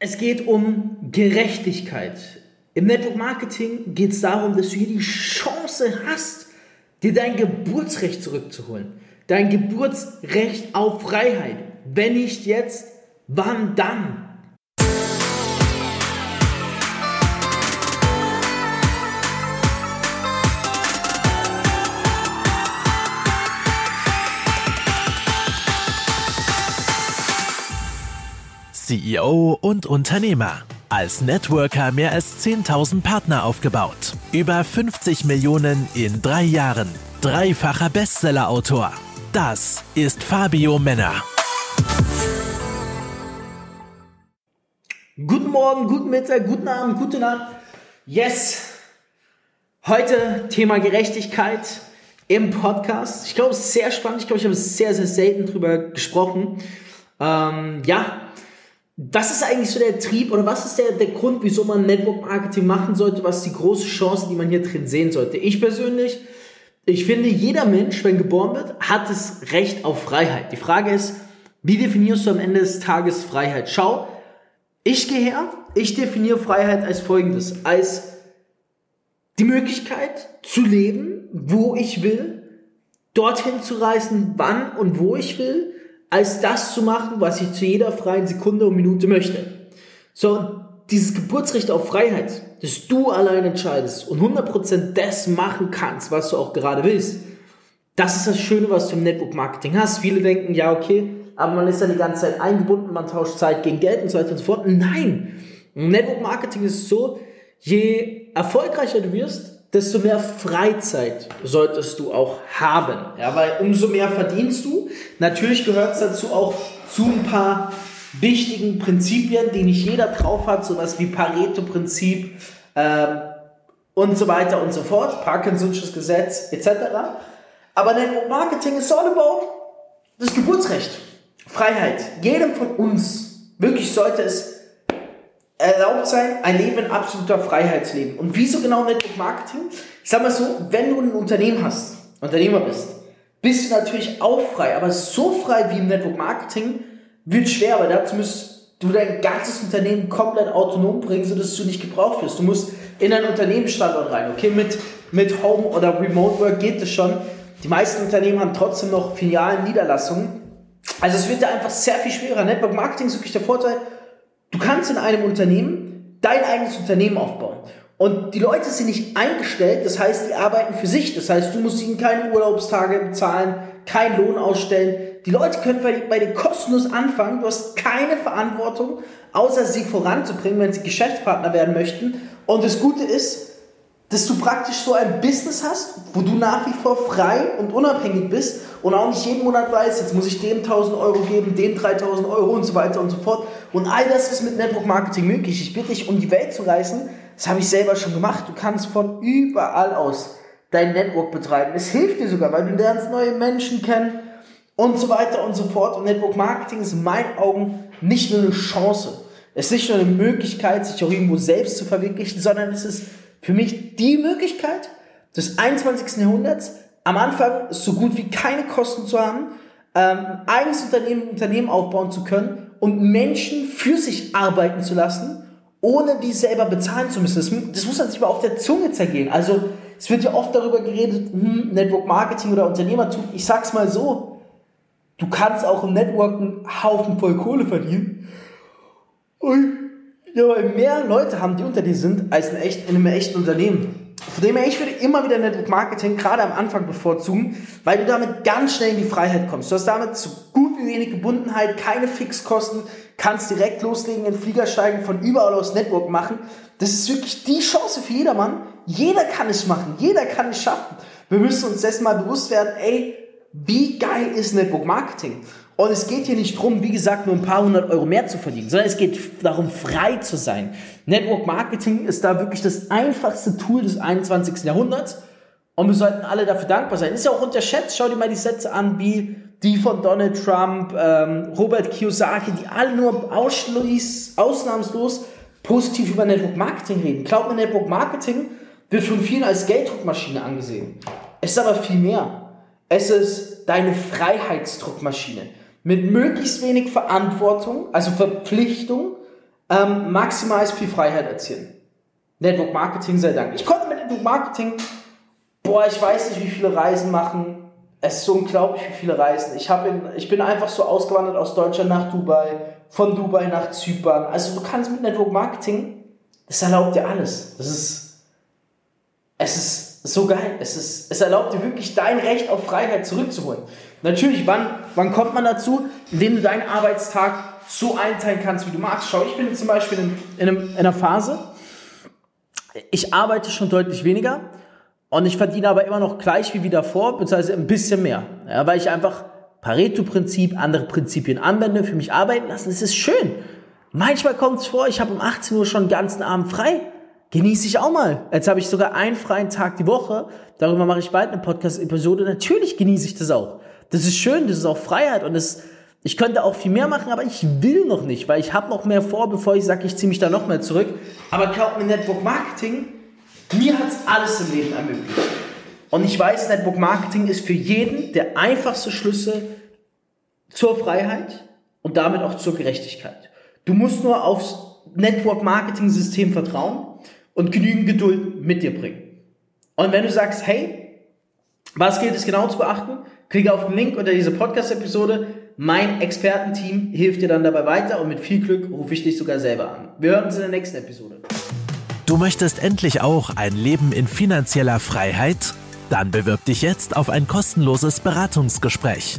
Es geht um Gerechtigkeit. Im Network Marketing geht es darum, dass du hier die Chance hast, dir dein Geburtsrecht zurückzuholen. Dein Geburtsrecht auf Freiheit. Wenn nicht jetzt, wann dann? CEO und Unternehmer. Als Networker mehr als 10.000 Partner aufgebaut. Über 50 Millionen in drei Jahren. Dreifacher Bestsellerautor. Das ist Fabio Männer. Guten Morgen, guten Mittag, guten Abend, gute Nacht. Yes! Heute Thema Gerechtigkeit im Podcast. Ich glaube, es ist sehr spannend. Ich glaube, ich habe sehr, sehr selten drüber gesprochen. Ähm, ja, was ist eigentlich so der Trieb oder was ist der, der Grund, wieso man Network Marketing machen sollte? Was ist die große Chance, die man hier drin sehen sollte? Ich persönlich, ich finde, jeder Mensch, wenn geboren wird, hat das Recht auf Freiheit. Die Frage ist, wie definierst du am Ende des Tages Freiheit? Schau, ich gehe her, ich definiere Freiheit als folgendes, als die Möglichkeit zu leben, wo ich will, dorthin zu reisen, wann und wo ich will, als das zu machen, was ich zu jeder freien Sekunde und Minute möchte. So, dieses Geburtsrecht auf Freiheit, dass du allein entscheidest und 100% das machen kannst, was du auch gerade willst, das ist das Schöne, was du im Network Marketing hast. Viele denken, ja, okay, aber man ist dann die ganze Zeit eingebunden, man tauscht Zeit gegen Geld und so weiter und so fort. Nein! Network Marketing ist so, je erfolgreicher du wirst, desto mehr Freizeit solltest du auch haben. Ja, weil umso mehr verdienst du. Natürlich gehört es dazu auch zu ein paar wichtigen Prinzipien, die nicht jeder drauf hat, sowas wie Pareto-Prinzip ähm, und so weiter und so fort, Parkinson'sches Gesetz etc. Aber Network Marketing ist all about das Geburtsrecht, Freiheit. Jedem von uns wirklich sollte es erlaubt sein, ein Leben in absoluter Freiheitsleben. Und wieso genau Network Marketing? Ich sag mal so, wenn du ein Unternehmen hast, Unternehmer bist, bist du natürlich auch frei, aber so frei wie im Network Marketing wird schwer, aber dazu musst du dein ganzes Unternehmen komplett autonom bringen, sodass du nicht gebraucht wirst. Du musst in einen Unternehmensstandort rein, okay? Mit, mit Home oder Remote Work geht es schon. Die meisten Unternehmen haben trotzdem noch Filialen, Niederlassungen. Also es wird da einfach sehr viel schwerer. Network Marketing ist wirklich der Vorteil, Du kannst in einem Unternehmen dein eigenes Unternehmen aufbauen. Und die Leute sind nicht eingestellt, das heißt, die arbeiten für sich. Das heißt, du musst ihnen keine Urlaubstage bezahlen, keinen Lohn ausstellen. Die Leute können bei dir kostenlos anfangen. Du hast keine Verantwortung, außer sie voranzubringen, wenn sie Geschäftspartner werden möchten. Und das Gute ist, dass du praktisch so ein Business hast, wo du nach wie vor frei und unabhängig bist und auch nicht jeden Monat weißt, jetzt muss ich dem 1000 Euro geben, dem 3000 Euro und so weiter und so fort. Und all das ist mit Network Marketing möglich. Ich bitte dich, um die Welt zu reißen. Das habe ich selber schon gemacht. Du kannst von überall aus dein Network betreiben. Es hilft dir sogar, weil du lernst neue Menschen kennen und so weiter und so fort. Und Network Marketing ist in meinen Augen nicht nur eine Chance. Es ist nicht nur eine Möglichkeit, sich auch irgendwo selbst zu verwirklichen, sondern es ist für mich die Möglichkeit des 21. Jahrhunderts, am Anfang so gut wie keine Kosten zu haben, ähm, eigenes Unternehmen, Unternehmen aufbauen zu können und Menschen für sich arbeiten zu lassen, ohne die selber bezahlen zu müssen. Das, das muss man sich aber auf der Zunge zergehen. Also es wird ja oft darüber geredet, hm, Network Marketing oder Unternehmertum. Ich sag's mal so, du kannst auch im Network einen Haufen voll Kohle verdienen. Und ja, weil mehr Leute haben, die unter dir sind, als in, echt, in einem echten Unternehmen. Von dem her, ich würde immer wieder Network Marketing gerade am Anfang bevorzugen, weil du damit ganz schnell in die Freiheit kommst. Du hast damit so gut wie wenig Gebundenheit, keine Fixkosten, kannst direkt loslegen, in den Flieger steigen, von überall aus Network machen. Das ist wirklich die Chance für jedermann. Jeder kann es machen, jeder kann es schaffen. Wir müssen uns dessen mal bewusst werden, ey, wie geil ist Network Marketing? Und es geht hier nicht darum, wie gesagt, nur ein paar hundert Euro mehr zu verdienen, sondern es geht darum, frei zu sein. Network Marketing ist da wirklich das einfachste Tool des 21. Jahrhunderts. Und wir sollten alle dafür dankbar sein. Ist ja auch unterschätzt. Schau dir mal die Sätze an, wie die von Donald Trump, ähm, Robert Kiyosaki, die alle nur ausschließ, ausnahmslos positiv über Network Marketing reden. Glaubt mir, Network Marketing wird von vielen als Gelddruckmaschine angesehen. Es ist aber viel mehr. Es ist deine Freiheitsdruckmaschine mit möglichst wenig Verantwortung, also Verpflichtung, Ähm, maximal viel Freiheit erzielen. Network Marketing sei Dank. Ich konnte mit Network Marketing, boah, ich weiß nicht, wie viele Reisen machen. Es ist so unglaublich, wie viele Reisen. Ich, in, ich bin einfach so ausgewandert aus Deutschland nach Dubai, von Dubai nach Zypern. Also du kannst mit Network Marketing, das erlaubt dir alles. Das ist, es ist so geil. Es, ist, es erlaubt dir wirklich dein Recht auf Freiheit zurückzuholen. Natürlich, wann, wann kommt man dazu? Indem du deinen Arbeitstag so einteilen kannst, wie du magst. Schau, ich bin zum Beispiel in, in, einem, in einer Phase, ich arbeite schon deutlich weniger und ich verdiene aber immer noch gleich wie davor, beziehungsweise ein bisschen mehr. Ja, weil ich einfach Pareto-Prinzip, andere Prinzipien anwende, für mich arbeiten lassen. Es ist schön. Manchmal kommt es vor, ich habe um 18 Uhr schon den ganzen Abend frei. Genieße ich auch mal. Jetzt habe ich sogar einen freien Tag die Woche. Darüber mache ich bald eine Podcast-Episode. Natürlich genieße ich das auch. Das ist schön, das ist auch Freiheit und das, ich könnte auch viel mehr machen, aber ich will noch nicht, weil ich habe noch mehr vor, bevor ich sage, ich ziehe mich da noch mehr zurück. Aber glaubt mir, Network Marketing, mir hat es alles im Leben ermöglicht. Und ich weiß, Network Marketing ist für jeden der einfachste Schlüssel zur Freiheit und damit auch zur Gerechtigkeit. Du musst nur aufs Network Marketing System vertrauen und genügend Geduld mit dir bringen. Und wenn du sagst, hey, was gilt es genau zu beachten? Klicke auf den Link unter dieser Podcast-Episode. Mein Expertenteam hilft dir dann dabei weiter und mit viel Glück rufe ich dich sogar selber an. Wir hören uns in der nächsten Episode. Du möchtest endlich auch ein Leben in finanzieller Freiheit? Dann bewirb dich jetzt auf ein kostenloses Beratungsgespräch